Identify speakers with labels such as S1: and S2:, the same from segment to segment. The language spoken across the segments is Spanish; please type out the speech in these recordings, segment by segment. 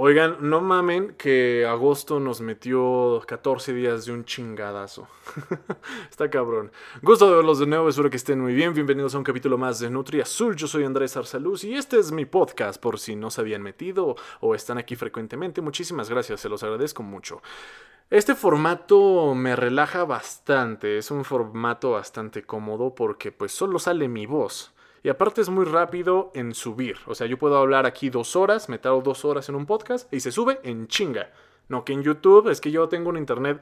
S1: Oigan, no mamen que agosto nos metió 14 días de un chingadazo. Está cabrón. Gusto de verlos de nuevo, espero que estén muy bien. Bienvenidos a un capítulo más de Nutri Azul. Yo soy Andrés Arsaluz y este es mi podcast por si no se habían metido o están aquí frecuentemente. Muchísimas gracias, se los agradezco mucho. Este formato me relaja bastante, es un formato bastante cómodo porque pues solo sale mi voz. Y aparte es muy rápido en subir. O sea, yo puedo hablar aquí dos horas, me tardo dos horas en un podcast y se sube en chinga. No que en YouTube, es que yo tengo un internet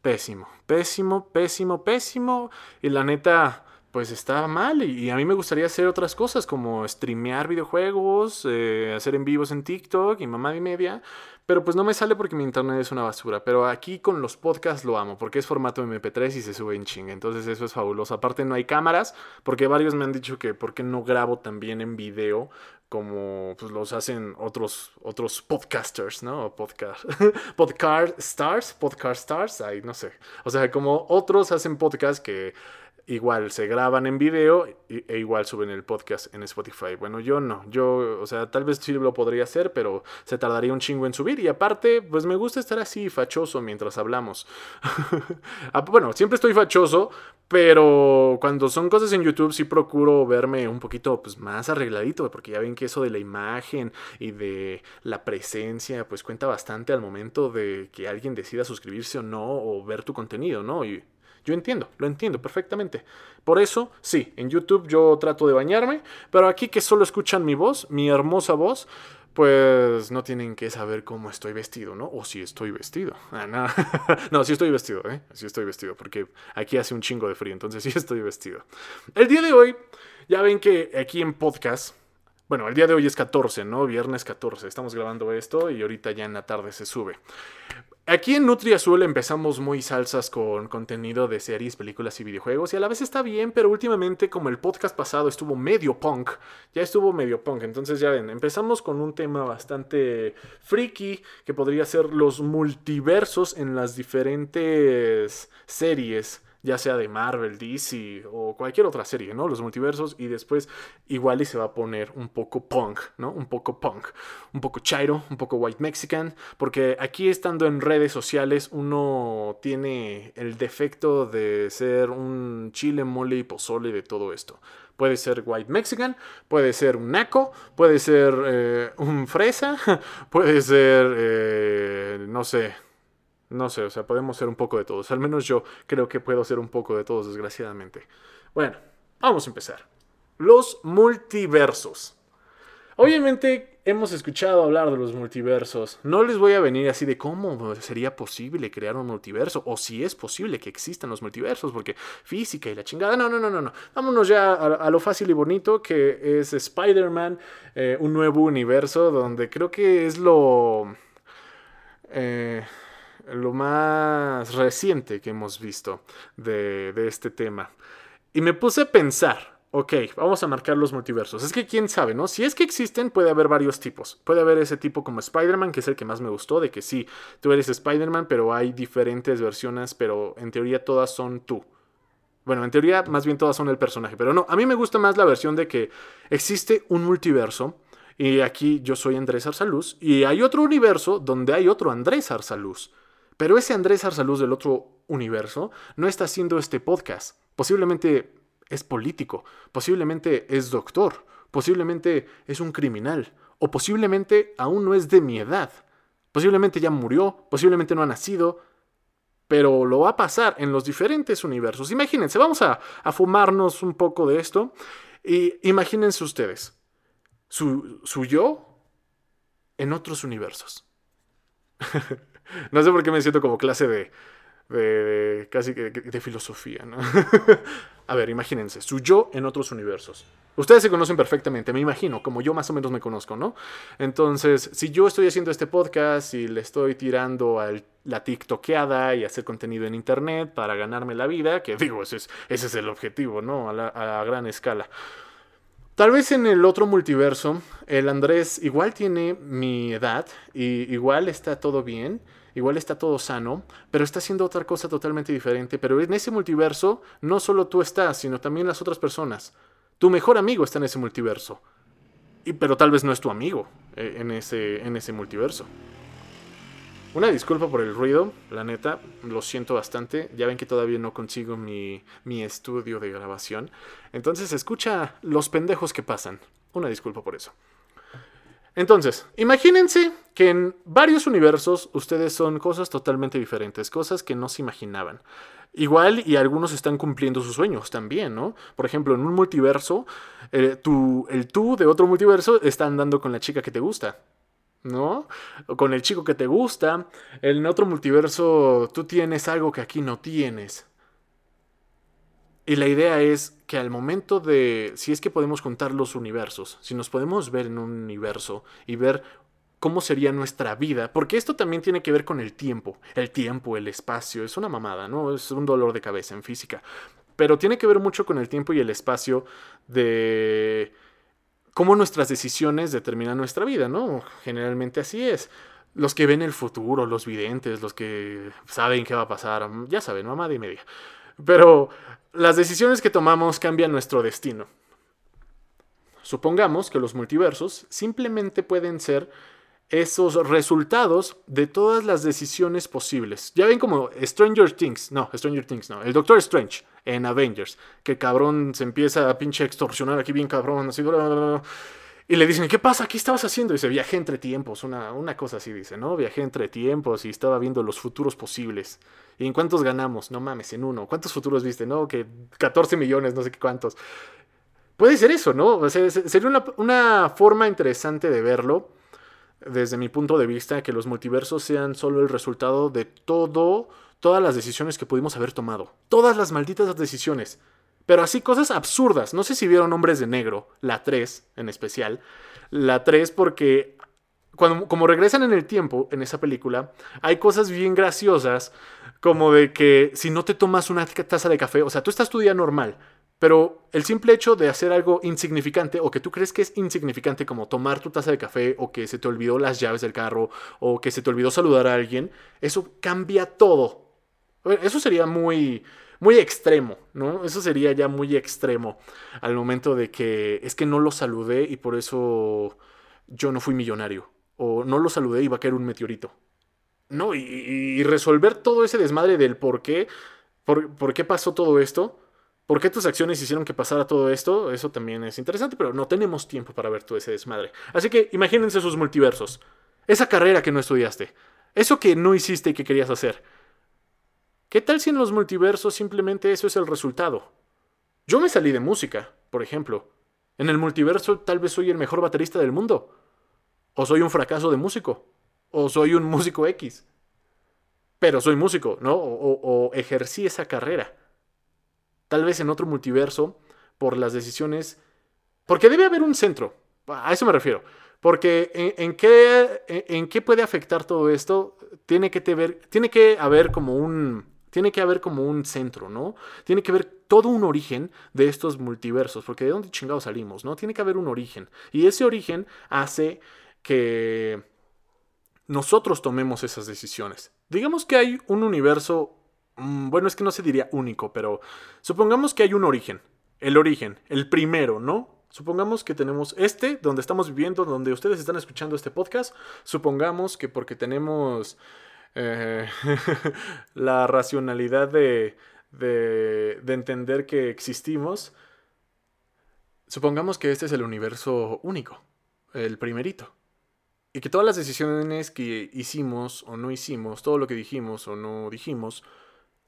S1: pésimo, pésimo, pésimo, pésimo. Y la neta, pues está mal. Y, a mí me gustaría hacer otras cosas como streamear videojuegos, eh, hacer en vivos en TikTok y mamá y media. Pero pues no me sale porque mi internet es una basura. Pero aquí con los podcasts lo amo porque es formato MP3 y se sube en chinga. Entonces eso es fabuloso. Aparte no hay cámaras porque varios me han dicho que por qué no grabo también en video como pues los hacen otros otros podcasters, ¿no? Podcast podcast stars, podcast stars, ahí no sé. O sea, como otros hacen podcast que igual se graban en video e igual suben el podcast en Spotify. Bueno, yo no, yo, o sea, tal vez sí lo podría hacer, pero se tardaría un chingo en subir y aparte, pues me gusta estar así fachoso mientras hablamos. Ah, bueno, siempre estoy fachoso, pero cuando son cosas en YouTube sí procuro verme un poquito pues, más arregladito, porque ya ven que eso de la imagen y de la presencia pues cuenta bastante al momento de que alguien decida suscribirse o no o ver tu contenido, ¿no? Y yo entiendo, lo entiendo perfectamente. Por eso, sí, en YouTube yo trato de bañarme, pero aquí que solo escuchan mi voz, mi hermosa voz, pues no tienen que saber cómo estoy vestido, ¿no? O si estoy vestido. Ah, no. no, sí estoy vestido, ¿eh? Sí estoy vestido, porque aquí hace un chingo de frío, entonces sí estoy vestido. El día de hoy, ya ven que aquí en podcast, bueno, el día de hoy es 14, ¿no? Viernes 14. Estamos grabando esto y ahorita ya en la tarde se sube. Aquí en Nutri Azul empezamos muy salsas con contenido de series, películas y videojuegos y a la vez está bien, pero últimamente como el podcast pasado estuvo medio punk, ya estuvo medio punk, entonces ya ven, empezamos con un tema bastante freaky que podría ser los multiversos en las diferentes series ya sea de Marvel, DC o cualquier otra serie, ¿no? Los multiversos y después igual y se va a poner un poco punk, ¿no? Un poco punk, un poco chairo, un poco white mexican, porque aquí estando en redes sociales uno tiene el defecto de ser un chile, mole y pozole de todo esto. Puede ser white mexican, puede ser un naco, puede ser eh, un fresa, puede ser, eh, no sé, no sé, o sea, podemos ser un poco de todos. Al menos yo creo que puedo ser un poco de todos, desgraciadamente. Bueno, vamos a empezar. Los multiversos. Obviamente hemos escuchado hablar de los multiversos. No les voy a venir así de cómo sería posible crear un multiverso o si es posible que existan los multiversos, porque física y la chingada. No, no, no, no, no. Vámonos ya a, lo fácil y bonito que es Spider-Man, eh, un nuevo universo donde creo que es lo... Eh, lo más reciente que hemos visto de, este tema. Y me puse a pensar, ok, vamos a marcar los multiversos. Es que quién sabe, ¿no? Si es que existen, puede haber varios tipos. Puede haber ese tipo como Spider-Man, que es el que más me gustó, de que sí, tú eres Spider-Man, pero hay diferentes versiones, pero en teoría todas son tú. Bueno, en teoría más bien todas son el personaje, pero no, a mí me gusta más la versión de que existe un multiverso. Y aquí yo soy Andrés Arsaluz. Y hay otro universo donde hay otro Andrés Arsaluz. Pero ese Andrés Arsaluz del otro universo no está haciendo este podcast. Posiblemente es político, posiblemente es doctor, posiblemente es un criminal, o posiblemente aún no es de mi edad. Posiblemente ya murió, posiblemente no ha nacido, pero lo va a pasar en los diferentes universos. Imagínense, vamos a, fumarnos un poco de esto. Y imagínense ustedes, su, su yo en otros universos. No sé por qué me siento como clase de, de, casi de, de filosofía, ¿no? A ver, imagínense, su yo en otros universos. Ustedes se conocen perfectamente, me imagino, como yo más o menos me conozco, ¿no? Entonces, si yo estoy haciendo este podcast y le estoy tirando a la TikTokeada y hacer contenido en internet para ganarme la vida, que digo, ese es, ese es el objetivo, ¿no? A la, a gran escala. Tal vez en el otro multiverso, el Andrés igual tiene mi edad y igual está todo bien igual está todo sano, pero está haciendo otra cosa totalmente diferente. Pero en ese multiverso no solo tú estás, sino también las otras personas. Tu mejor amigo está en ese multiverso. y, pero tal vez no es tu amigo eh, en, ese, en ese multiverso. Una disculpa por el ruido, la neta, lo siento bastante. Ya ven que todavía no consigo mi, mi estudio de grabación. Entonces escucha los pendejos que pasan. Una disculpa por eso. Entonces, imagínense que en varios universos ustedes son cosas totalmente diferentes, cosas que no se imaginaban. Igual y algunos están cumpliendo sus sueños también, ¿no? Por ejemplo, en un multiverso, eh, el tú de otro multiverso está andando con la chica que te gusta. ¿No? O con el chico que te gusta. En otro multiverso tú tienes algo que aquí no tienes. Y la idea es que al momento de, si es que podemos juntar los universos, si nos podemos ver en un universo y ver cómo sería nuestra vida, porque esto también tiene que ver con el tiempo, el tiempo, el espacio, es una mamada, ¿no? Es un dolor de cabeza en física, pero tiene que ver mucho con el tiempo y el espacio de cómo nuestras decisiones determinan nuestra vida, ¿no? Generalmente así es. Los que ven el futuro, los videntes, los que saben qué va a pasar, ya saben, mamada y media. Pero las decisiones que tomamos cambian nuestro destino. Supongamos que los multiversos simplemente pueden ser esos resultados de todas las decisiones posibles. Ya ven como Stranger Things, no, Stranger Things no, el Doctor Strange en Avengers, que cabrón se empieza a pinche extorsionar aquí bien cabrón, así, y le dicen, ¿qué pasa? ¿Qué estabas haciendo? Y dice, viajé entre tiempos, una, una cosa así dice, ¿no? Viajé entre tiempos y estaba viendo los futuros posibles. ¿Y en cuántos ganamos? No mames, en uno. ¿Cuántos futuros viste? No, que 14 millones, no sé qué cuántos. Puede ser eso, ¿no? sería una, una forma interesante de verlo, desde mi punto de vista, que los multiversos sean solo el resultado de todo, todas las decisiones que pudimos haber tomado. Todas las malditas decisiones. Pero así cosas absurdas. No sé si vieron Hombres de Negro, la 3 en especial. La 3 porque cuando, como regresan en el tiempo en esa película, hay cosas bien graciosas como de que si no te tomas una taza de café, o sea, tú estás tu día normal, pero el simple hecho de hacer algo insignificante o que tú crees que es insignificante como tomar tu taza de café o que se te olvidó las llaves del carro o que se te olvidó saludar a alguien, eso cambia todo. Eso sería muy muy extremo, ¿no? Eso sería ya muy extremo al momento de que es que no lo saludé y por eso yo no fui millonario. O no lo saludé y va a caer un meteorito. No, y, resolver todo ese desmadre del por qué, por, por qué pasó todo esto, por qué tus acciones hicieron que pasara todo esto, eso también es interesante, pero no tenemos tiempo para ver todo ese desmadre. Así que imagínense sus multiversos. Esa carrera que no estudiaste. Eso que no hiciste y que querías hacer ¿Qué tal si en los multiversos simplemente eso es el resultado? Yo me salí de música, por ejemplo. En el multiverso tal vez soy el mejor baterista del mundo. O soy un fracaso de músico. O soy un músico X. Pero soy músico, ¿no? O, ejercí esa carrera. Tal vez en otro multiverso, por las decisiones... Porque debe haber un centro. A eso me refiero. Porque en, qué, en, qué puede afectar todo esto, tiene que, tiene que haber como un tiene que haber como un centro, ¿no? Tiene que haber todo un origen de estos multiversos, porque de dónde chingados salimos, ¿no? Tiene que haber un origen. Y ese origen hace que nosotros tomemos esas decisiones. Digamos que hay un universo, mm, bueno, es que no se diría único, pero supongamos que hay un origen. El origen, el primero, ¿no? Supongamos que tenemos este, donde estamos viviendo, donde ustedes están escuchando este podcast. Supongamos que porque tenemos eh, la racionalidad de, de, de entender que existimos, supongamos que este es el universo único, el primerito. Y que todas las decisiones que hicimos o no hicimos, todo lo que dijimos o no dijimos,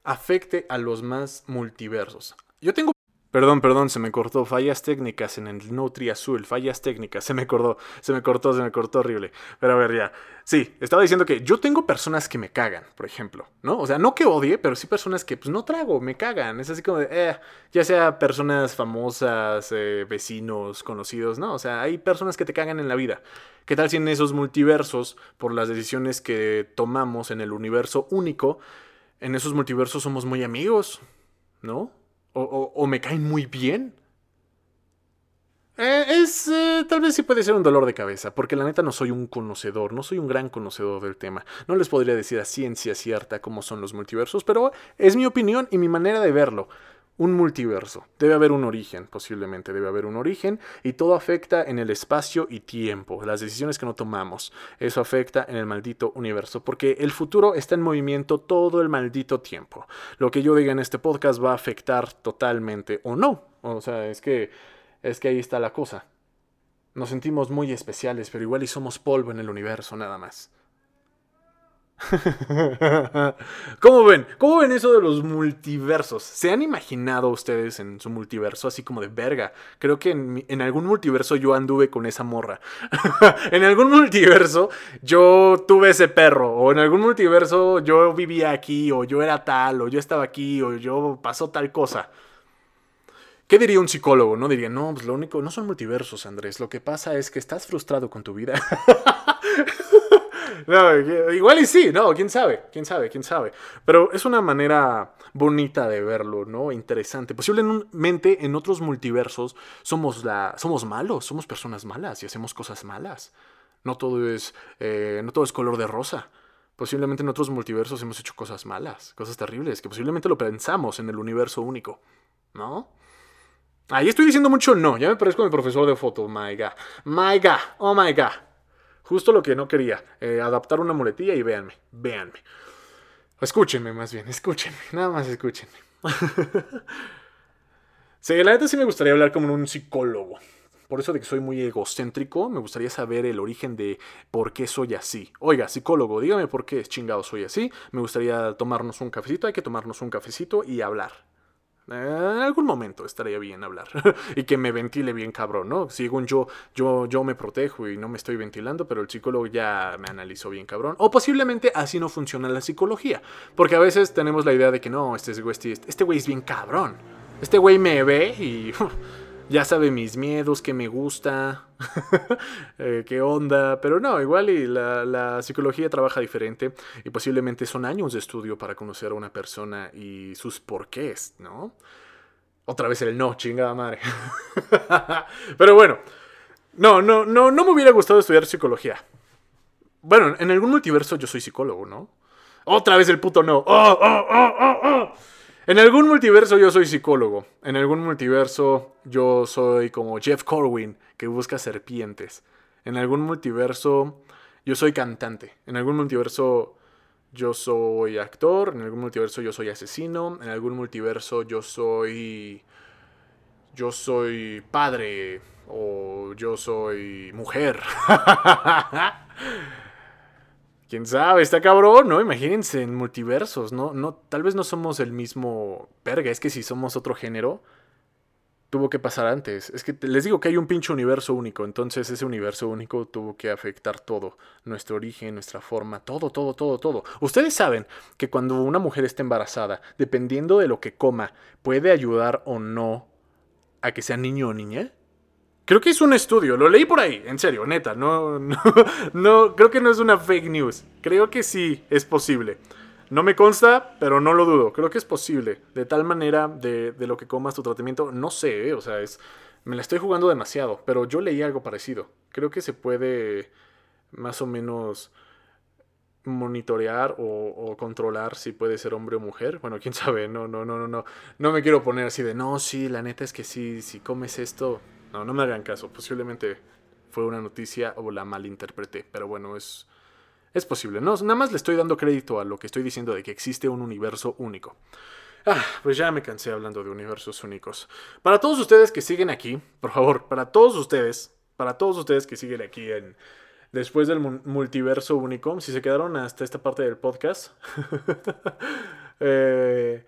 S1: afecte a los más multiversos. Yo tengo Perdón, perdón, se me cortó. Fallas técnicas en el Nutri Azul. Fallas técnicas. Se me cortó. Se me cortó, se me cortó horrible. Pero a ver, ya. Sí, estaba diciendo que yo tengo personas que me cagan, por ejemplo. ¿No? O sea, no que odie, pero sí personas que pues no trago, me cagan. Es así como de, eh, ya sea personas famosas, eh, vecinos, conocidos, ¿no? O sea, hay personas que te cagan en la vida. ¿Qué tal si en esos multiversos, por las decisiones que tomamos en el universo único, en esos multiversos somos muy amigos? ¿No? O, me caen muy bien. Eh, es, eh, tal vez sí puede ser un dolor de cabeza, porque la neta no soy un conocedor, no soy un gran conocedor del tema. No les podría decir a ciencia cierta cómo son los multiversos, pero es mi opinión y mi manera de verlo. Un multiverso. Debe haber un origen, posiblemente debe haber un origen, y todo afecta en el espacio y tiempo, las decisiones que no tomamos. Eso afecta en el maldito universo, porque el futuro está en movimiento todo el maldito tiempo. Lo que yo diga en este podcast va a afectar totalmente o no. O sea, es que es que ahí está la cosa. Nos sentimos muy especiales, pero igual y somos polvo en el universo nada más. ¿Cómo ven? ¿Cómo ven eso de los multiversos? ¿Se han imaginado ustedes en su multiverso así como de verga? Creo que en, algún multiverso yo anduve con esa morra. en algún multiverso yo tuve ese perro. O en algún multiverso yo vivía aquí. O yo era tal. O yo estaba aquí. O yo pasó tal cosa. ¿Qué diría un psicólogo? No diría, no, pues lo único, no son multiversos, Andrés. Lo que pasa es que estás frustrado con tu vida. no, igual y sí, no, quién sabe, quién sabe, quién sabe. Pero es una manera bonita de verlo, ¿no? Interesante. Posiblemente en otros multiversos somos, la, somos malos, somos personas malas y hacemos cosas malas. No todo es, eh, no todo es color de rosa. Posiblemente en otros multiversos hemos hecho cosas malas, cosas terribles, que posiblemente lo pensamos en el universo único, ¿no? Ahí estoy diciendo mucho no, ya me parezco mi profesor de foto, my god, my god, oh my god. Justo lo que no quería. Eh, adaptar una muletilla y véanme, véanme. Escúchenme más bien, escúchenme. Nada más escúchenme. sí, la neta sí me gustaría hablar como un psicólogo. Por eso de que soy muy egocéntrico, me gustaría saber el origen de por qué soy así. Oiga, psicólogo, dígame por qué chingado soy así. Me gustaría tomarnos un cafecito, hay que tomarnos un cafecito y hablar. En algún momento estaría bien hablar y que me ventile bien cabrón, ¿no? Según yo, yo, yo me protejo y no me estoy ventilando, pero el psicólogo ya me analizó bien cabrón. O posiblemente así no funciona la psicología, porque a veces tenemos la idea de que no, este güey este, este güey es bien cabrón. Este güey me ve y ya sabe mis miedos, qué me gusta, eh, qué onda, pero no, igual y la, psicología trabaja diferente y posiblemente son años de estudio para conocer a una persona y sus porqués, ¿no? Otra vez el no, chingada madre. pero bueno, no, no, no, no me hubiera gustado estudiar psicología. Bueno, en algún multiverso yo soy psicólogo, ¿no? Otra vez el puto no. ¡Oh, oh, oh, oh, oh! En algún multiverso yo soy psicólogo. En algún multiverso yo soy como Jeff Corwin, que busca serpientes. En algún multiverso yo soy cantante. En algún multiverso yo soy actor. En algún multiverso yo soy asesino. En algún multiverso yo soy... Yo soy padre. O yo soy mujer. quién sabe, está cabrón, ¿no? Imagínense en multiversos, ¿no? no tal vez no somos el mismo verga, es que si somos otro género, tuvo que pasar antes. Es que les digo que hay un pinche universo único, entonces ese universo único tuvo que afectar todo, nuestro origen, nuestra forma, todo, todo, todo, todo. Ustedes saben que cuando una mujer está embarazada, dependiendo de lo que coma, puede ayudar o no a que sea niño o niña. Creo que es un estudio, lo leí por ahí, en serio, neta, no, no, creo que no es una fake news, creo que sí es posible. No me consta, pero no lo dudo, creo que es posible, de tal manera de, lo que comas tu tratamiento, no sé, eh, o sea, es, me la estoy jugando demasiado, pero yo leí algo parecido, creo que se puede más o menos monitorear o, controlar si puede ser hombre o mujer. Bueno, quién sabe, no, no, no, no, no. No me quiero poner así de, no, sí, la neta es que sí, si comes esto, no, no me hagan caso. Posiblemente fue una noticia o la malinterpreté. Pero bueno, es, es posible. No, nada más le estoy dando crédito a lo que estoy diciendo de que existe un universo único. Ah, pues ya me cansé hablando de universos únicos. Para todos ustedes que siguen aquí, por favor, para todos ustedes, para todos ustedes que siguen aquí en después del multiverso único, si se quedaron hasta esta parte del podcast, eh,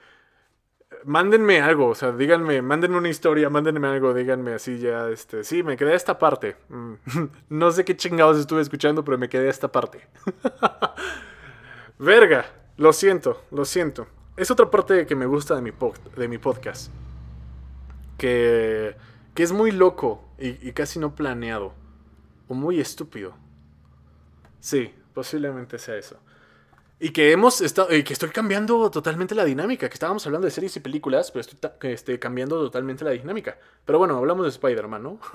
S1: mándenme algo, o sea, díganme, mándenme una historia, mándenme algo, díganme así ya, este, sí, me quedé a esta parte. Mm, no sé qué chingados estuve escuchando, pero me quedé a esta parte. Verga, lo siento, lo siento. Es otra parte que me gusta de mi, de mi podcast. Que, que es muy loco y, y casi no planeado. O muy estúpido. Sí, posiblemente sea eso. Y que hemos estado, y que estoy cambiando totalmente la dinámica, que estábamos hablando de series y películas, pero estoy este, cambiando totalmente la dinámica. Pero bueno, hablamos de Spider-Man, ¿no?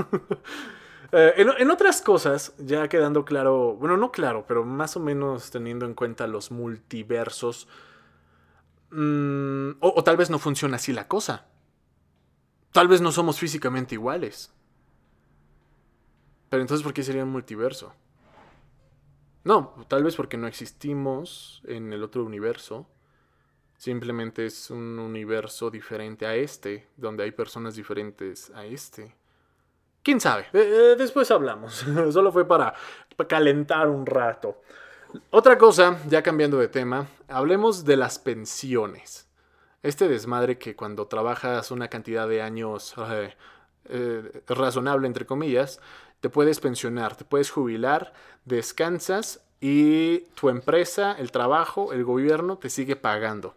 S1: Eh, en, otras cosas, ya quedando claro, bueno, no claro, pero más o menos teniendo en cuenta los multiversos, mm, o, tal vez no funciona así la cosa. Tal vez no somos físicamente iguales. Pero entonces, ¿por qué sería un multiverso? No, tal vez porque no existimos en el otro universo. Simplemente es un universo diferente a este, donde hay personas diferentes a este. ¿Quién sabe? Eh, después hablamos. Solo fue para, para calentar un rato. Otra cosa, ya cambiando de tema, hablemos de las pensiones. Este desmadre que cuando trabajas una cantidad de años eh, eh, razonable, entre comillas, te puedes pensionar, te puedes jubilar, descansas y tu empresa, el trabajo, el gobierno te sigue pagando.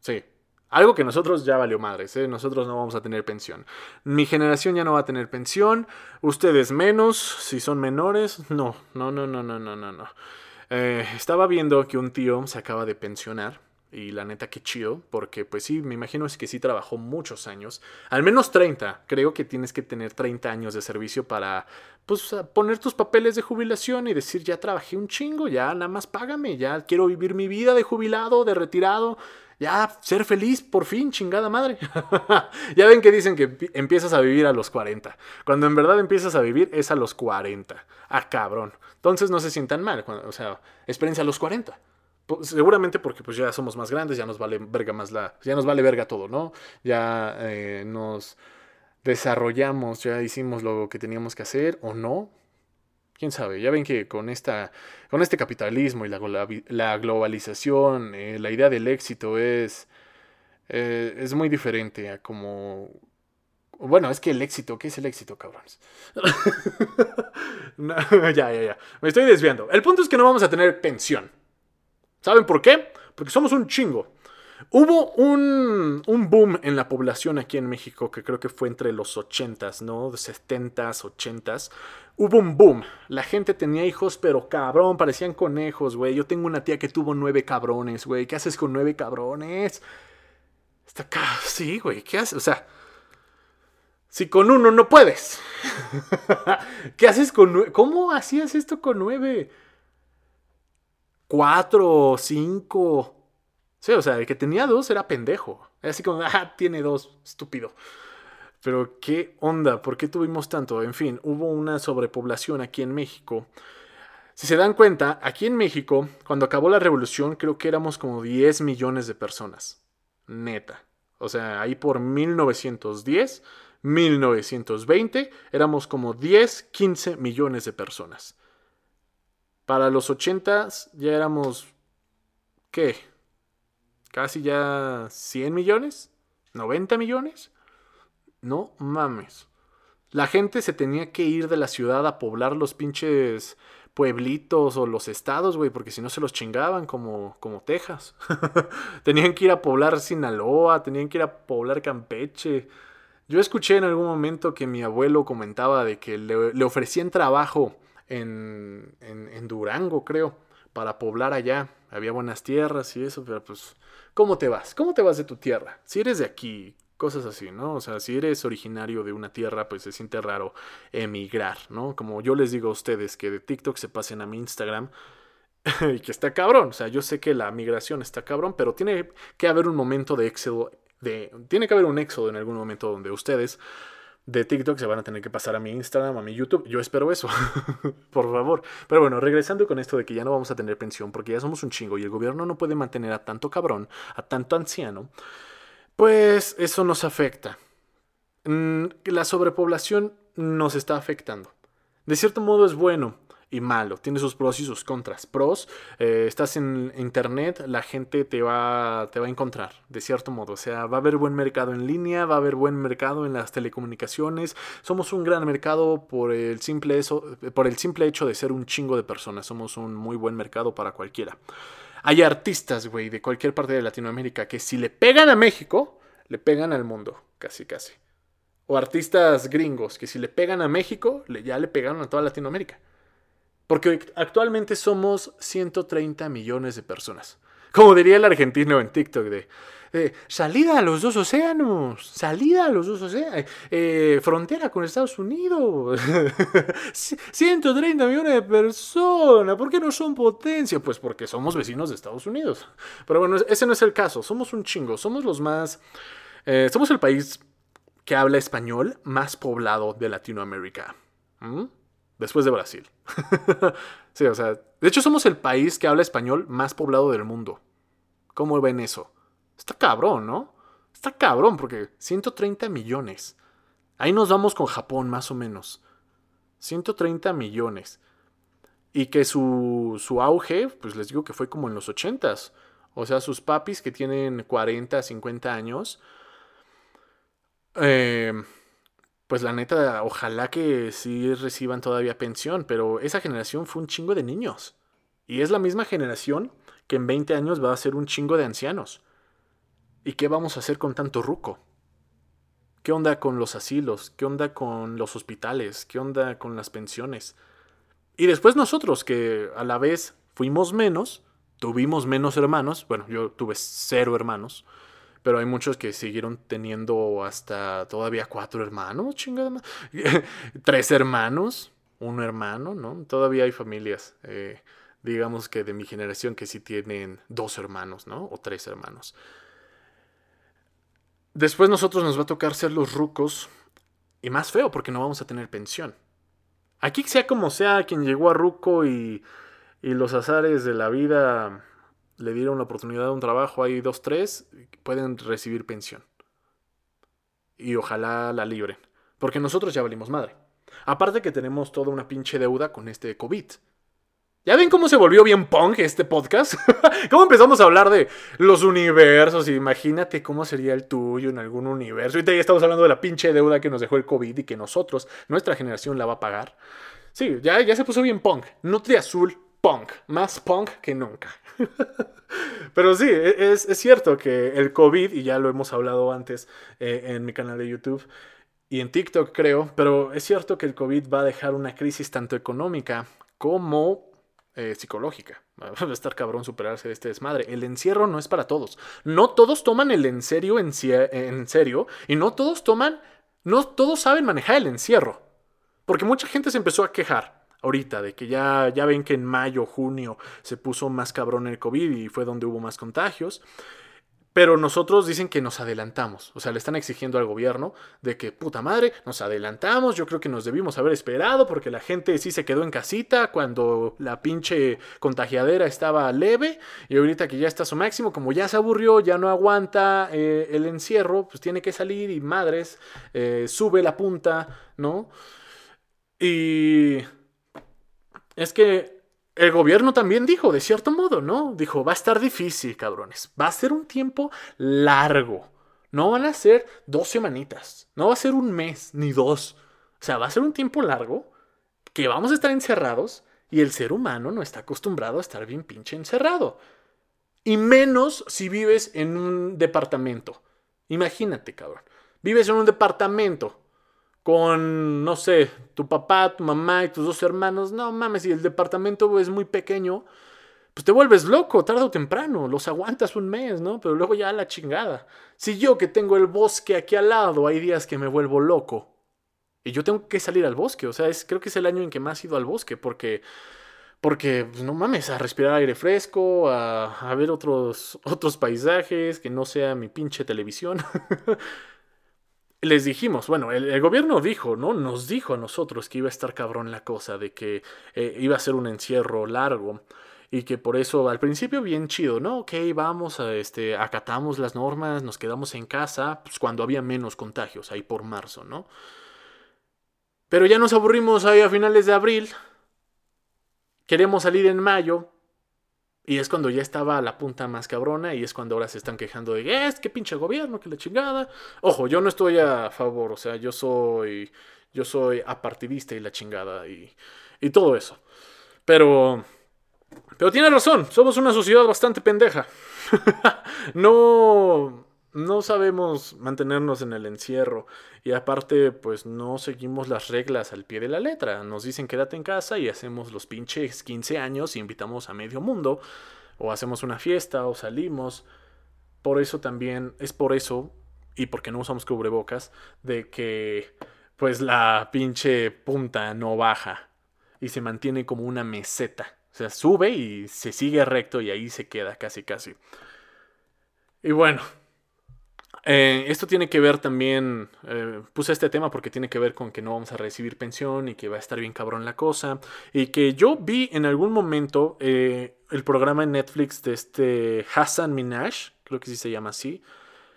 S1: Sí. Algo que nosotros ya valió madres, ¿eh? nosotros no vamos a tener pensión. Mi generación ya no va a tener pensión, ustedes menos, si son menores, no, no, no, no, no, no, no. Eh, estaba viendo que un tío se acaba de pensionar y la neta, qué chido, porque pues sí, me imagino es que sí trabajó muchos años, al menos 30. Creo que tienes que tener 30 años de servicio para pues poner tus papeles de jubilación y decir, ya trabajé un chingo, ya nada más págame, ya quiero vivir mi vida de jubilado, de retirado, ya ser feliz, por fin, chingada madre. ya ven que dicen que empiezas a vivir a los 40. Cuando en verdad empiezas a vivir es a los 40. Ah, cabrón. Entonces no se sientan mal, o sea, experiencia a los 40. Seguramente porque pues ya somos más grandes, ya nos vale verga más la. Ya nos vale verga todo, ¿no? Ya eh, nos desarrollamos, ya hicimos lo que teníamos que hacer, o no. Quién sabe, ya ven que con esta. con este capitalismo y la, la globalización, eh, la idea del éxito es. Eh, es muy diferente a como. Bueno, es que el éxito, ¿qué es el éxito, cabrones? ya, ya, ya. Me estoy desviando. El punto es que no vamos a tener pensión. ¿Saben por qué? Porque somos un chingo. Hubo un, boom en la población aquí en México, que creo que fue entre los 80s, ¿no? 70s, 80s. Hubo un boom. La gente tenía hijos, pero cabrón, parecían conejos, güey. Yo tengo una tía que tuvo nueve cabrones, güey. ¿Qué haces con nueve cabrones? Está acá. Sí, güey. ¿Qué haces? O sea, si con uno no puedes. ¿Qué haces con nueve? ¿Cómo hacías esto con nueve? Cuatro, cinco. Sí, o sea, el que tenía dos era pendejo. Así como, ah, tiene dos, estúpido. Pero qué onda, ¿por qué tuvimos tanto? En fin, hubo una sobrepoblación aquí en México. Si se dan cuenta, aquí en México, cuando acabó la revolución, creo que éramos como 10 millones de personas. Neta. O sea, ahí por 1910, 1920, éramos como 10, 15 millones de personas. Para los 80 ya éramos, ¿qué? Casi ya 100 millones, 90 millones. No mames. La gente se tenía que ir de la ciudad a poblar los pinches pueblitos o los estados, güey, porque si no se los chingaban como, como Texas. tenían que ir a poblar Sinaloa, tenían que ir a poblar Campeche. Yo escuché en algún momento que mi abuelo comentaba de que le, le ofrecían trabajo en, Durango, creo, para poblar allá. Había buenas tierras y eso, pero pues, ¿cómo te vas? ¿Cómo te vas de tu tierra? Si eres de aquí, cosas así, ¿no? O sea, si eres originario de una tierra, pues se siente raro emigrar, ¿no? Como yo les digo a ustedes que de TikTok se pasen a mi Instagram y que está cabrón. O sea, yo sé que la migración está cabrón, pero tiene que haber un momento de éxodo, de, tiene que haber un éxodo en algún momento donde ustedes de TikTok se van a tener que pasar a mi Instagram, a mi YouTube. Yo espero eso, por favor. Pero bueno, regresando con esto de que ya no vamos a tener pensión porque ya somos un chingo y el gobierno no puede mantener a tanto cabrón, a tanto anciano, pues eso nos afecta. Mm, la sobrepoblación nos está afectando. De cierto modo es bueno, y malo. Tiene sus pros y sus contras. Pros, eh, estás en internet, la gente te va, te va a encontrar, de cierto modo. O sea, va a haber buen mercado en línea, va a haber buen mercado en las telecomunicaciones. Somos un gran mercado por el simple, eso, por el simple hecho de ser un chingo de personas. Somos un muy buen mercado para cualquiera. Hay artistas, güey, de cualquier parte de Latinoamérica que si le pegan a México, le pegan al mundo, casi, casi. O artistas gringos que si le pegan a México, ya le pegaron a toda Latinoamérica. Porque actualmente somos 130 millones de personas. Como diría el argentino en TikTok de, salida a los dos océanos, salida a los dos océanos, eh, frontera con Estados Unidos, 130 millones de personas, ¿por qué no son potencia? Pues porque somos vecinos de Estados Unidos. Pero bueno, ese no es el caso, somos un chingo, somos los más, eh, somos el país que habla español más poblado de Latinoamérica. ¿Mm? Después de Brasil. sí, o sea, de hecho somos el país que habla español más poblado del mundo. ¿Cómo ven eso? Está cabrón, ¿no? Está cabrón porque 130 millones. Ahí nos vamos con Japón más o menos. 130 millones. Y que su, su auge, pues les digo que fue como en los 80s. O sea, sus papis que tienen 40, 50 años. Eh, pues la neta, ojalá que sí reciban todavía pensión, pero esa generación fue un chingo de niños. Y es la misma generación que en 20 años va a ser un chingo de ancianos. ¿Y qué vamos a hacer con tanto ruco? ¿Qué onda con los asilos? ¿Qué onda con los hospitales? ¿Qué onda con las pensiones? Y después nosotros, que a la vez fuimos menos, tuvimos menos hermanos, bueno, yo tuve cero hermanos, pero hay muchos que siguieron teniendo hasta todavía cuatro hermanos, chingada. Tres hermanos, un hermano, ¿no? Todavía hay familias, eh, digamos que de mi generación, que sí tienen dos hermanos, ¿no? O tres hermanos. Después nosotros nos va a tocar ser los rucos y más feo porque no vamos a tener pensión. Aquí sea como sea, quien llegó a ruco y, y los azares de la vida le dieron la oportunidad de un trabajo, hay dos, tres, pueden recibir pensión. Y ojalá la libren. Porque nosotros ya valimos madre. Aparte que tenemos toda una pinche deuda con este COVID. ¿Ya ven cómo se volvió bien punk este podcast? ¿Cómo empezamos a hablar de los universos? Imagínate cómo sería el tuyo en algún universo. Ahorita ya estamos hablando de la pinche deuda que nos dejó el COVID y que nosotros, nuestra generación, la va a pagar. Sí, ya, ya se puso bien punk. Nutri azul, punk. Más punk que nunca. Pero sí, e, es, cierto que el COVID, y ya lo hemos hablado antes eh, en mi canal de YouTube, y en TikTok creo, pero es cierto que el COVID va a dejar una crisis tanto económica como eh, psicológica. Va a estar cabrón superarse de este desmadre. El encierro no es para todos. No todos toman el en serio en, en serio y no todos toman, no todos saben manejar el encierro. Porque mucha gente se empezó a quejar ahorita de que ya, ya ven que en mayo, junio se puso más cabrón el COVID y fue donde hubo más contagios. Pero nosotros dicen que nos adelantamos. O sea, le están exigiendo al gobierno de que, puta madre, nos adelantamos. Yo creo que nos debimos haber esperado porque la gente sí se quedó en casita cuando la pinche contagiadera estaba leve. Y ahorita que ya está a su máximo, como ya se aburrió, ya no aguanta eh, el encierro, pues tiene que salir y madres, eh, sube la punta, ¿no? Y es que el gobierno también dijo, de cierto modo, ¿no? Dijo, va a estar difícil, cabrones. Va a ser un tiempo largo. No van a ser dos semanitas. No va a ser un mes, ni dos. O sea, va a ser un tiempo largo que vamos a estar encerrados y el ser humano no está acostumbrado a estar bien pinche encerrado. Y menos si vives en un departamento. Imagínate, cabrón. Vives en un departamento con, no sé, tu papá, tu mamá y tus dos hermanos, no mames, si el departamento es muy pequeño, pues te vuelves loco tarde o temprano, los aguantas un mes, ¿no? Pero luego ya la chingada. Si yo que tengo el bosque aquí al lado, hay días que me vuelvo loco. Y yo tengo que salir al bosque, o sea, es, creo que es el año en que más he ido al bosque, porque, porque pues, no mames, a respirar aire fresco, a, a ver otros, otros paisajes, que no sea mi pinche televisión. les dijimos, bueno, el, gobierno dijo, ¿no? Nos dijo a nosotros que iba a estar cabrón la cosa, de que eh, iba a ser un encierro largo y que por eso al principio bien chido, ¿no? Ok, vamos, a, este, acatamos las normas, nos quedamos en casa, pues cuando había menos contagios, ahí por marzo, ¿no? Pero ya nos aburrimos ahí a finales de abril, queremos salir en mayo, y es cuando ya estaba la punta más cabrona y es cuando ahora se están quejando de, es que pinche gobierno, que la chingada. Ojo, yo no estoy a favor, o sea, yo soy, yo soy apartidista y la chingada y, y todo eso. Pero, pero tiene razón, somos una sociedad bastante pendeja. no, no sabemos mantenernos en el encierro y aparte pues no seguimos las reglas al pie de la letra. Nos dicen quédate en casa y hacemos los pinches 15 años y invitamos a medio mundo o hacemos una fiesta o salimos. Por eso también es por eso y porque no usamos cubrebocas de que pues la pinche punta no baja y se mantiene como una meseta. O sea, sube y se sigue recto y ahí se queda casi casi. Y bueno, Eh, esto tiene que ver también, eh, puse este tema porque tiene que ver con que no vamos a recibir pensión y que va a estar bien cabrón la cosa. Y que yo vi en algún momento eh, el programa en Netflix de este Hassan Minaj, creo que sí se llama así.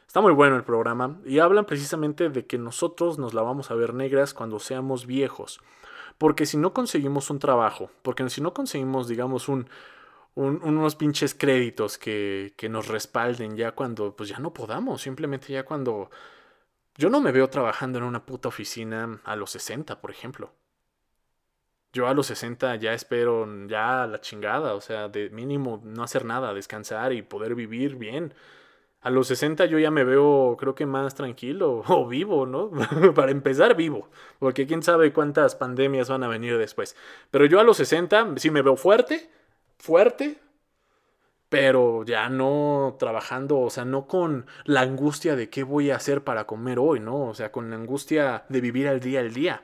S1: Está muy bueno el programa y hablan precisamente de que nosotros nos la vamos a ver negras cuando seamos viejos. Porque si no conseguimos un trabajo, porque si no conseguimos, digamos, un, unos pinches créditos que, que, nos respalden ya cuando pues ya no podamos, simplemente ya cuando... Yo no me veo trabajando en una puta oficina a los 60, por ejemplo. Yo a los 60 ya espero ya la chingada, o sea, de mínimo no hacer nada, descansar y poder vivir bien. A los 60 yo ya me veo, creo que más tranquilo o vivo, ¿no? Para empezar, vivo, porque quién sabe cuántas pandemias van a venir después. Pero yo a los 60 sí me veo fuerte, fuerte, pero ya no trabajando, o sea, no con la angustia de qué voy a hacer para comer hoy, ¿no? O sea, con la angustia de vivir al día al día.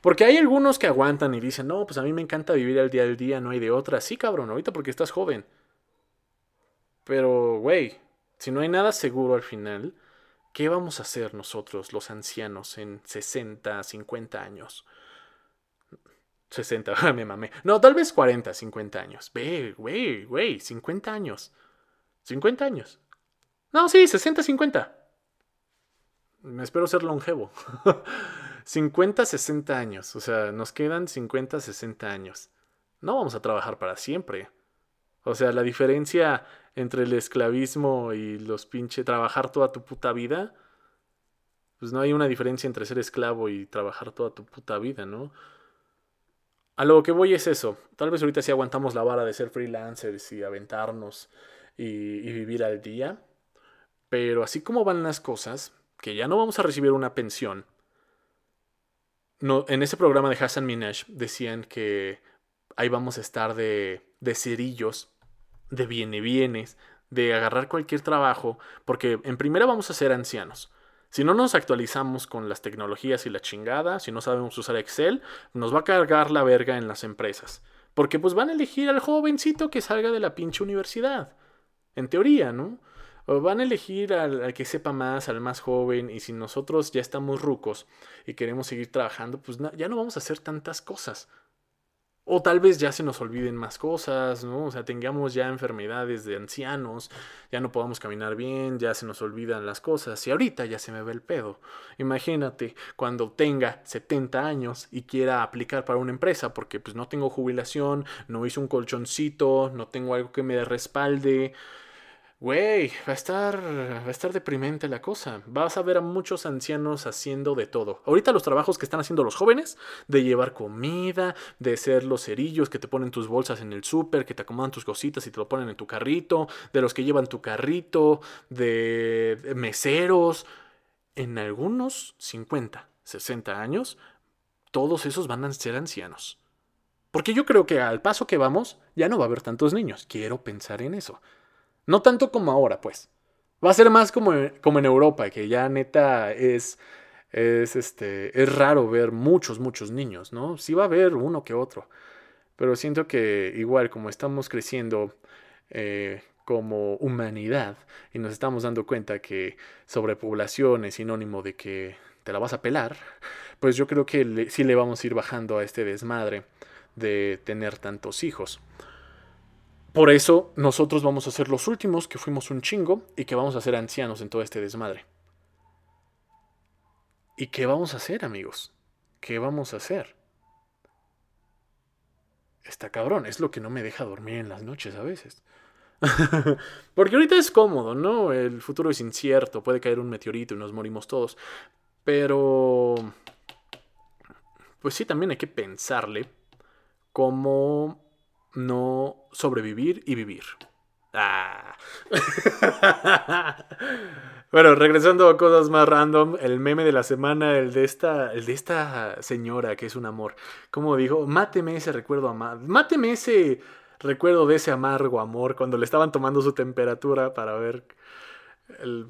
S1: Porque hay algunos que aguantan y dicen, no, pues a mí me encanta vivir al día al día, no hay de otra. Sí, cabrón, ahorita porque estás joven. Pero, güey, si no hay nada seguro al final, ¿qué vamos a hacer nosotros, los ancianos, en 60, 50 años? 60, me mamé. No, tal vez 40, 50 años. Ve, güey, güey, 50 años. 50 años. No, sí, 60, 50. Me espero ser longevo. 50, 60 años. O sea, nos quedan 50, 60 años. No vamos a trabajar para siempre. O sea, la diferencia entre el esclavismo y los pinche trabajar toda tu puta vida, pues no hay una diferencia entre ser esclavo y trabajar toda tu puta vida, ¿no? A lo que voy es eso. Tal vez ahorita sí aguantamos la vara de ser freelancers y aventarnos y, vivir al día. Pero así como van las cosas, que ya no vamos a recibir una pensión. En ese programa de Hassan Minaj decían que ahí vamos a estar de, de cerillos, de viene bienes, de agarrar cualquier trabajo, porque en primera vamos a ser ancianos. Si no nos actualizamos con las tecnologías y la chingada, si no sabemos usar Excel, nos va a cargar la verga en las empresas. Porque pues van a elegir al jovencito que salga de la pinche universidad. En teoría, ¿no? O van a elegir al, que sepa más, al más joven, y si nosotros ya estamos rucos y queremos seguir trabajando, pues ya no vamos a hacer tantas cosas. O tal vez ya se nos olviden más cosas, ¿no? O sea, tengamos ya enfermedades de ancianos, ya no podamos caminar bien, ya se nos olvidan las cosas y ahorita ya se me ve el pedo. Imagínate cuando tenga 70 años y quiera aplicar para una empresa porque pues no tengo jubilación, no hice un colchoncito, no tengo algo que me respalde, Güey, va a estar. Va a estar deprimente la cosa. Vas a ver a muchos ancianos haciendo de todo. Ahorita los trabajos que están haciendo los jóvenes, de llevar comida, de ser los cerillos que te ponen tus bolsas en el súper, que te acomodan tus cositas y te lo ponen en tu carrito, de los que llevan tu carrito, de meseros. En algunos 50, 60 años, todos esos van a ser ancianos. Porque yo creo que al paso que vamos, ya no va a haber tantos niños. Quiero pensar en eso. No tanto como ahora, pues. Va a ser más como, como en Europa, que ya neta es, es, este, es raro ver muchos, muchos niños, ¿no? Sí va a haber uno que otro. Pero siento que igual como estamos creciendo eh, como humanidad y nos estamos dando cuenta que sobrepoblación es sinónimo de que te la vas a pelar, pues yo creo que sí le vamos a ir bajando a este desmadre de tener tantos hijos. Por eso nosotros vamos a ser los últimos que fuimos un chingo y que vamos a ser ancianos en todo este desmadre. ¿Y qué vamos a hacer, amigos? ¿Qué vamos a hacer? Está cabrón, es lo que no me deja dormir en las noches a veces. Porque ahorita es cómodo, ¿no? El futuro es incierto, puede caer un meteorito y nos morimos todos. Pero... Pues sí, también hay que pensarle cómo no sobrevivir y vivir. Ah. bueno, regresando a cosas más random, el meme de la semana, el de esta, el de esta señora que es un amor. Como dijo, máteme ese recuerdo amado. Máteme ese recuerdo de ese amargo amor cuando le estaban tomando su temperatura para ver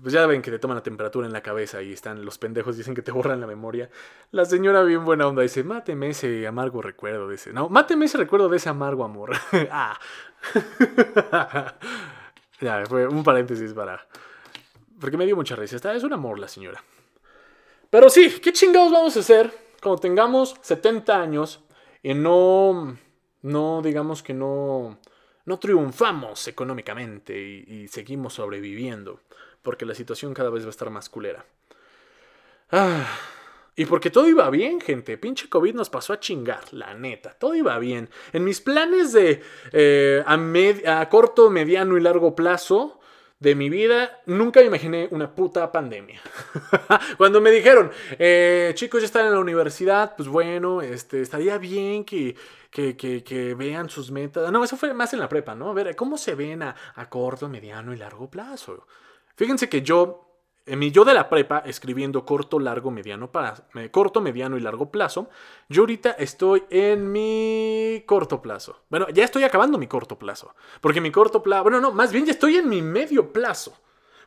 S1: pues ya ven que te toman la temperatura en la cabeza y están los pendejos dicen que te borran la memoria. La señora bien buena onda dice, máteme ese amargo recuerdo de ese. No, máteme ese recuerdo de ese amargo amor. ah. ya, fue un paréntesis para, Porque me dio mucha risa. Esta es un amor la señora. Pero sí, ¿qué chingados vamos a hacer cuando tengamos 70 años y no, no digamos que no, no triunfamos económicamente y, seguimos sobreviviendo? Porque la situación cada vez va a estar más culera. Ah, y porque todo iba bien, gente. Pinche COVID nos pasó a chingar, la neta. Todo iba bien. En mis planes de eh, a, a corto, mediano y largo plazo, de mi vida, nunca me imaginé una puta pandemia. Cuando me dijeron, eh, chicos, ya están en la universidad, pues bueno, este, estaría bien que, que, vean sus metas. No, eso fue más en la prepa, ¿no? A ver, ¿cómo se ven a, a corto, mediano y largo plazo? Fíjense que yo en mi yo de la prepa, escribiendo corto, largo, mediano, corto, mediano y largo plazo, yo ahorita estoy en mi corto plazo. Bueno, ya estoy acabando mi corto plazo. Porque mi corto plazo, bueno, no, más bien ya estoy en mi medio plazo.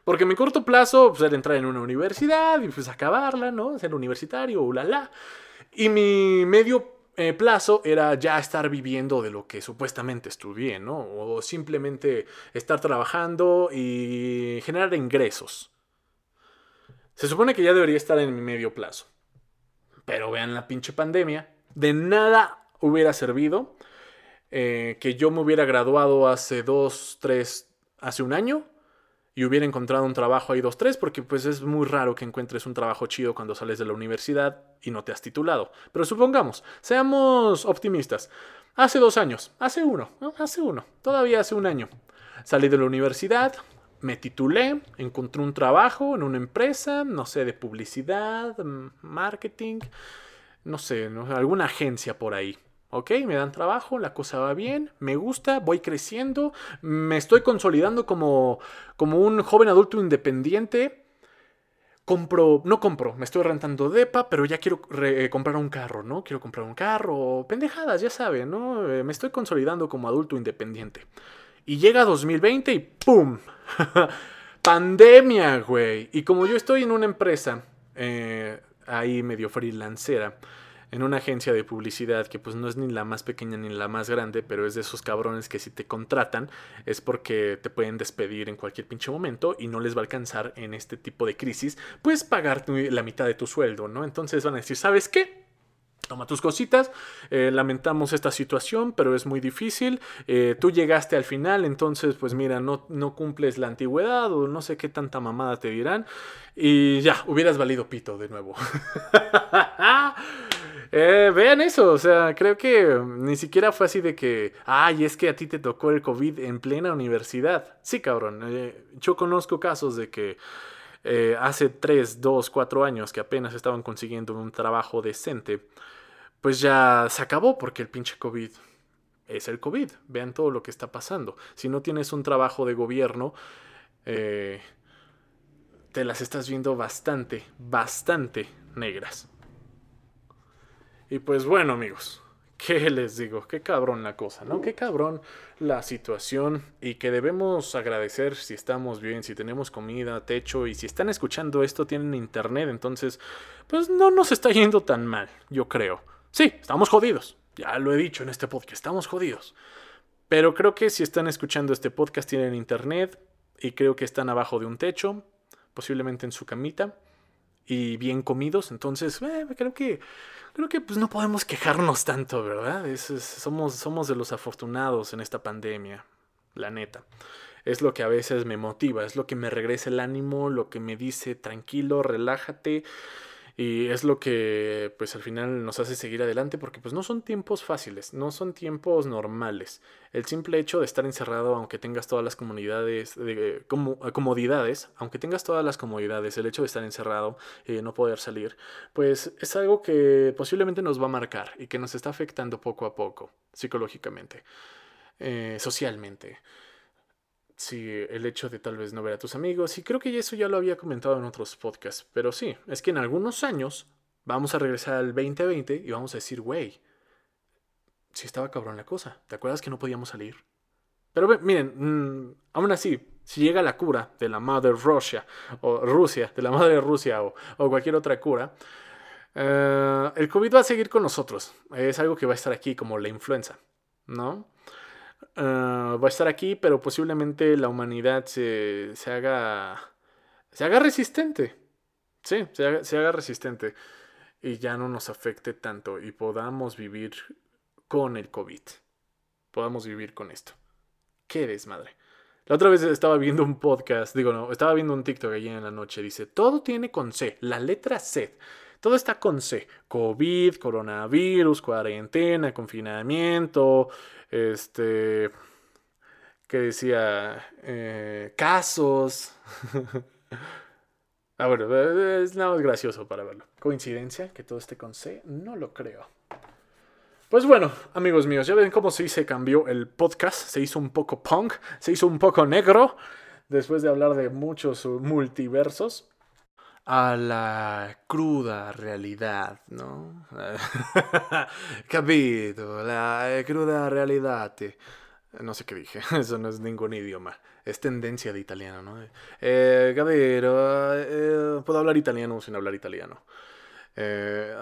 S1: Porque mi corto plazo, pues entrar en una universidad y pues acabarla, ¿no? Ser universitario, ulala. Y mi medio eh, plazo era ya estar viviendo de lo que supuestamente estudié, ¿no? O simplemente estar trabajando y generar ingresos. Se supone que ya debería estar en mi medio plazo. Pero vean la pinche pandemia. De nada hubiera servido eh, que yo me hubiera graduado hace dos, tres, hace un año y hubiera encontrado un trabajo ahí dos, tres, porque pues es muy raro que encuentres un trabajo chido cuando sales de la universidad y no te has titulado. Pero supongamos, seamos optimistas. Hace dos años, hace uno, hace uno, todavía hace un año. Salí de la universidad, me titulé, encontré un trabajo en una empresa, no sé, de publicidad, marketing, no sé, alguna agencia por ahí. ¿Ok? Me dan trabajo, la cosa va bien, me gusta, voy creciendo, me estoy consolidando como, como un joven adulto independiente. Compro, no compro, me estoy rentando DEPA, pero ya quiero comprar un carro, ¿no? Quiero comprar un carro, pendejadas, ya saben, ¿no? Eh, me estoy consolidando como adulto independiente. Y llega 2020 y ¡pum! Pandemia, güey. Y como yo estoy en una empresa eh, ahí medio freelancera, en una agencia de publicidad que pues no es ni la más pequeña ni la más grande, pero es de esos cabrones que si te contratan es porque te pueden despedir en cualquier pinche momento y no les va a alcanzar en este tipo de crisis, pues pagar la mitad de tu sueldo, ¿no? Entonces van a decir, ¿sabes qué? toma tus cositas, eh, lamentamos esta situación, pero es muy difícil, eh, tú llegaste al final, entonces pues mira, no, no cumples la antigüedad o no sé qué tanta mamada te dirán y ya, hubieras valido pito de nuevo. Eh, vean eso, o sea, creo que ni siquiera fue así de que, ay, es que a ti te tocó el COVID en plena universidad. Sí, cabrón, yo conozco casos de que... hace 3, 2, 4 años que apenas estaban consiguiendo un trabajo decente, pues ya se acabó porque el pinche COVID es el COVID. Vean todo lo que está pasando. Si no tienes un trabajo de gobierno, eh, te las estás viendo bastante, bastante negras. Y pues bueno amigos, ¿qué les digo? Qué cabrón la cosa, ¿no? Qué cabrón la situación y que debemos agradecer si estamos bien, si tenemos comida, techo y si están escuchando esto, tienen internet, entonces pues no nos está yendo tan mal, yo creo. Sí, estamos jodidos. Ya lo he dicho en este podcast, estamos jodidos. Pero creo que si están escuchando este podcast tienen internet y creo que están abajo de un techo, posiblemente en su camita y bien comidos. Entonces, eh, creo que creo que pues no podemos quejarnos tanto, ¿verdad? somos, somos de los afortunados en esta pandemia, la neta. Es lo que a veces me motiva, es lo que me regresa el ánimo, lo que me dice tranquilo, relájate y es lo que pues al final nos hace seguir adelante porque pues no son tiempos fáciles, no son tiempos normales. El simple hecho de estar encerrado aunque tengas todas las comunidades, de, como, comodidades, aunque tengas todas las comodidades, el hecho de estar encerrado y no poder salir, pues es algo que posiblemente nos va a marcar y que nos está afectando poco a poco, psicológicamente, eh, socialmente sí, el hecho de tal vez no ver a tus amigos, y creo que eso ya lo había comentado en otros podcasts, pero sí, es que en algunos años vamos a regresar al 2020 y vamos a decir, güey, sí estaba cabrón la cosa, ¿te acuerdas que no podíamos salir? Pero miren, mm, aún así, si llega la cura de la madre Rusia, o Rusia, de la madre Rusia, o, cualquier otra cura, eh, el COVID va a seguir con nosotros. Es algo que va a estar aquí como la influenza, ¿no? Ah, va a estar aquí, pero posiblemente la humanidad se, se haga se haga resistente. Sí, se haga, resistente y ya no nos afecte tanto y podamos vivir con el COVID. Podamos vivir con esto. Qué desmadre. La otra vez estaba viendo un podcast, digo, no, estaba viendo un TikTok ayer en la noche. Dice, todo tiene con C, la letra C. Todo está con C. COVID, coronavirus, cuarentena, confinamiento, este, que decía, eh, casos. ah, bueno, es nada más gracioso para verlo. ¿Coincidencia que todo esté con C? No lo creo. Pues bueno, amigos míos, ya ven cómo sí se cambió el podcast. Se hizo un poco punk, se hizo un poco negro, después de hablar de muchos multiversos. A la cruda realidad, ¿no? Capito, la cruda realidad. No sé qué dije, eso no es ningún idioma. Es tendencia de italiano, ¿no? Eh, capito, eh, puedo hablar italiano sin hablar italiano. Eh,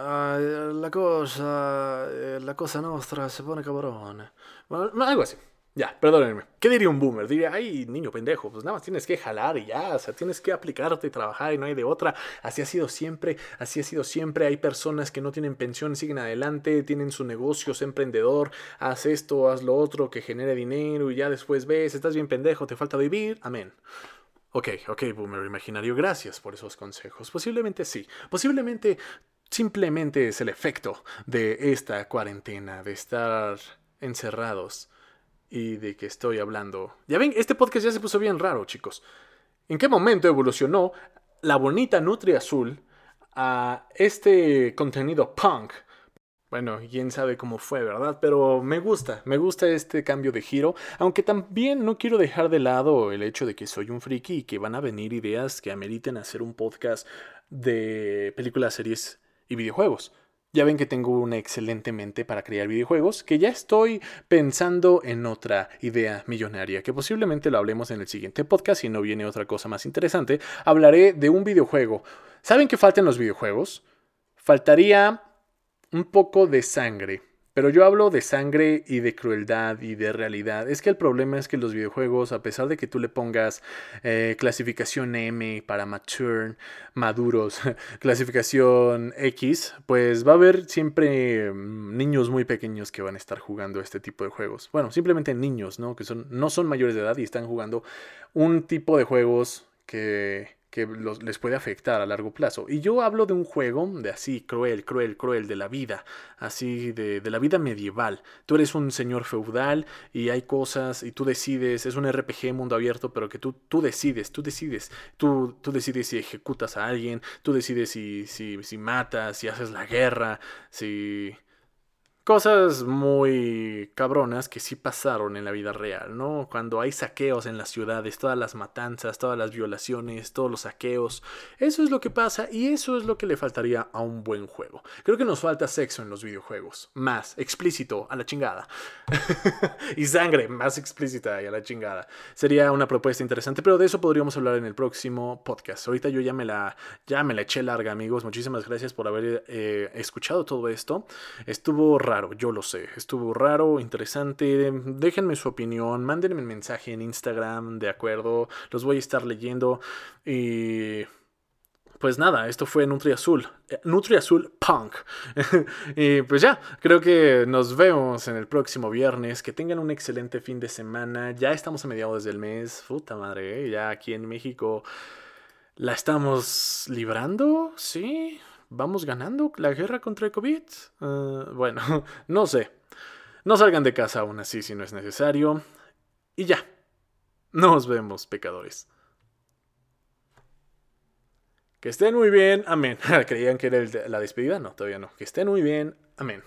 S1: la cosa, eh, la cosa nostra se pone cabrón. Bueno, algo así. Ya, perdónenme. ¿Qué diría un boomer? Diría, ay, niño pendejo, pues nada más tienes que jalar y ya, o sea, tienes que aplicarte y trabajar y no hay de otra. Así ha sido siempre, así ha sido siempre. Hay personas que no tienen pensión, siguen adelante, tienen su negocio, es emprendedor, haz esto, haz lo otro, que genere dinero y ya después ves, estás bien pendejo, te falta vivir. Amén. Ok, ok, boomer imaginario, gracias por esos consejos. Posiblemente sí. Posiblemente simplemente es el efecto de esta cuarentena, de estar encerrados y de que estoy hablando. Ya ven, este podcast ya se puso bien raro, chicos. ¿En qué momento evolucionó la bonita Nutria Azul a este contenido punk? Bueno, quién sabe cómo fue, ¿verdad? Pero me gusta, me gusta este cambio de giro, aunque también no quiero dejar de lado el hecho de que soy un friki y que van a venir ideas que ameriten hacer un podcast de películas, series y videojuegos. Ya ven que tengo una excelente mente para crear videojuegos, que ya estoy pensando en otra idea millonaria, que posiblemente lo hablemos en el siguiente podcast, si no viene otra cosa más interesante. Hablaré de un videojuego. ¿Saben qué faltan los videojuegos? Faltaría un poco de sangre. Pero yo hablo de sangre y de crueldad y de realidad. Es que el problema es que los videojuegos, a pesar de que tú le pongas eh, clasificación M para mature, maduros, clasificación X, pues va a haber siempre mm, niños muy pequeños que van a estar jugando este tipo de juegos. Bueno, simplemente niños, ¿no? Que son, no son mayores de edad y están jugando un tipo de juegos que que les puede afectar a largo plazo. Y yo hablo de un juego de así, cruel, cruel, cruel, de la vida, así, de, de, la vida medieval. Tú eres un señor feudal y hay cosas y tú decides, es un RPG mundo abierto, pero que tú, tú decides, tú decides, tú, tú decides si ejecutas a alguien, tú decides si, si, si matas, si haces la guerra, si cosas muy cabronas que sí pasaron en la vida real, ¿no? Cuando hay saqueos en las ciudades, todas las matanzas, todas las violaciones, todos los saqueos, eso es lo que pasa y eso es lo que le faltaría a un buen juego. Creo que nos falta sexo en los videojuegos, más explícito, a la chingada. y sangre, más explícita y a la chingada. Sería una propuesta interesante, pero de eso podríamos hablar en el próximo podcast. Ahorita yo ya me la, ya me la eché larga, amigos. Muchísimas gracias por haber eh, escuchado todo esto. Estuvo raro yo lo sé. Estuvo raro, interesante. Déjenme su opinión, mándenme un mensaje en Instagram, de acuerdo. Los voy a estar leyendo. Y. Pues nada, esto fue Nutri Azul. Eh, Nutri Azul Punk. y pues ya, creo que nos vemos en el próximo viernes. Que tengan un excelente fin de semana. Ya estamos a mediados del mes. Puta madre, ¿eh? ya aquí en México la estamos librando, ¿sí? ¿Vamos ganando la guerra contra el COVID? Ah, bueno, no sé. No salgan de casa aún así si no es necesario. Y ya. Nos vemos, pecadores. Que estén muy bien. Amén. Creían que era la despedida. No, todavía no. Que estén muy bien. Amén.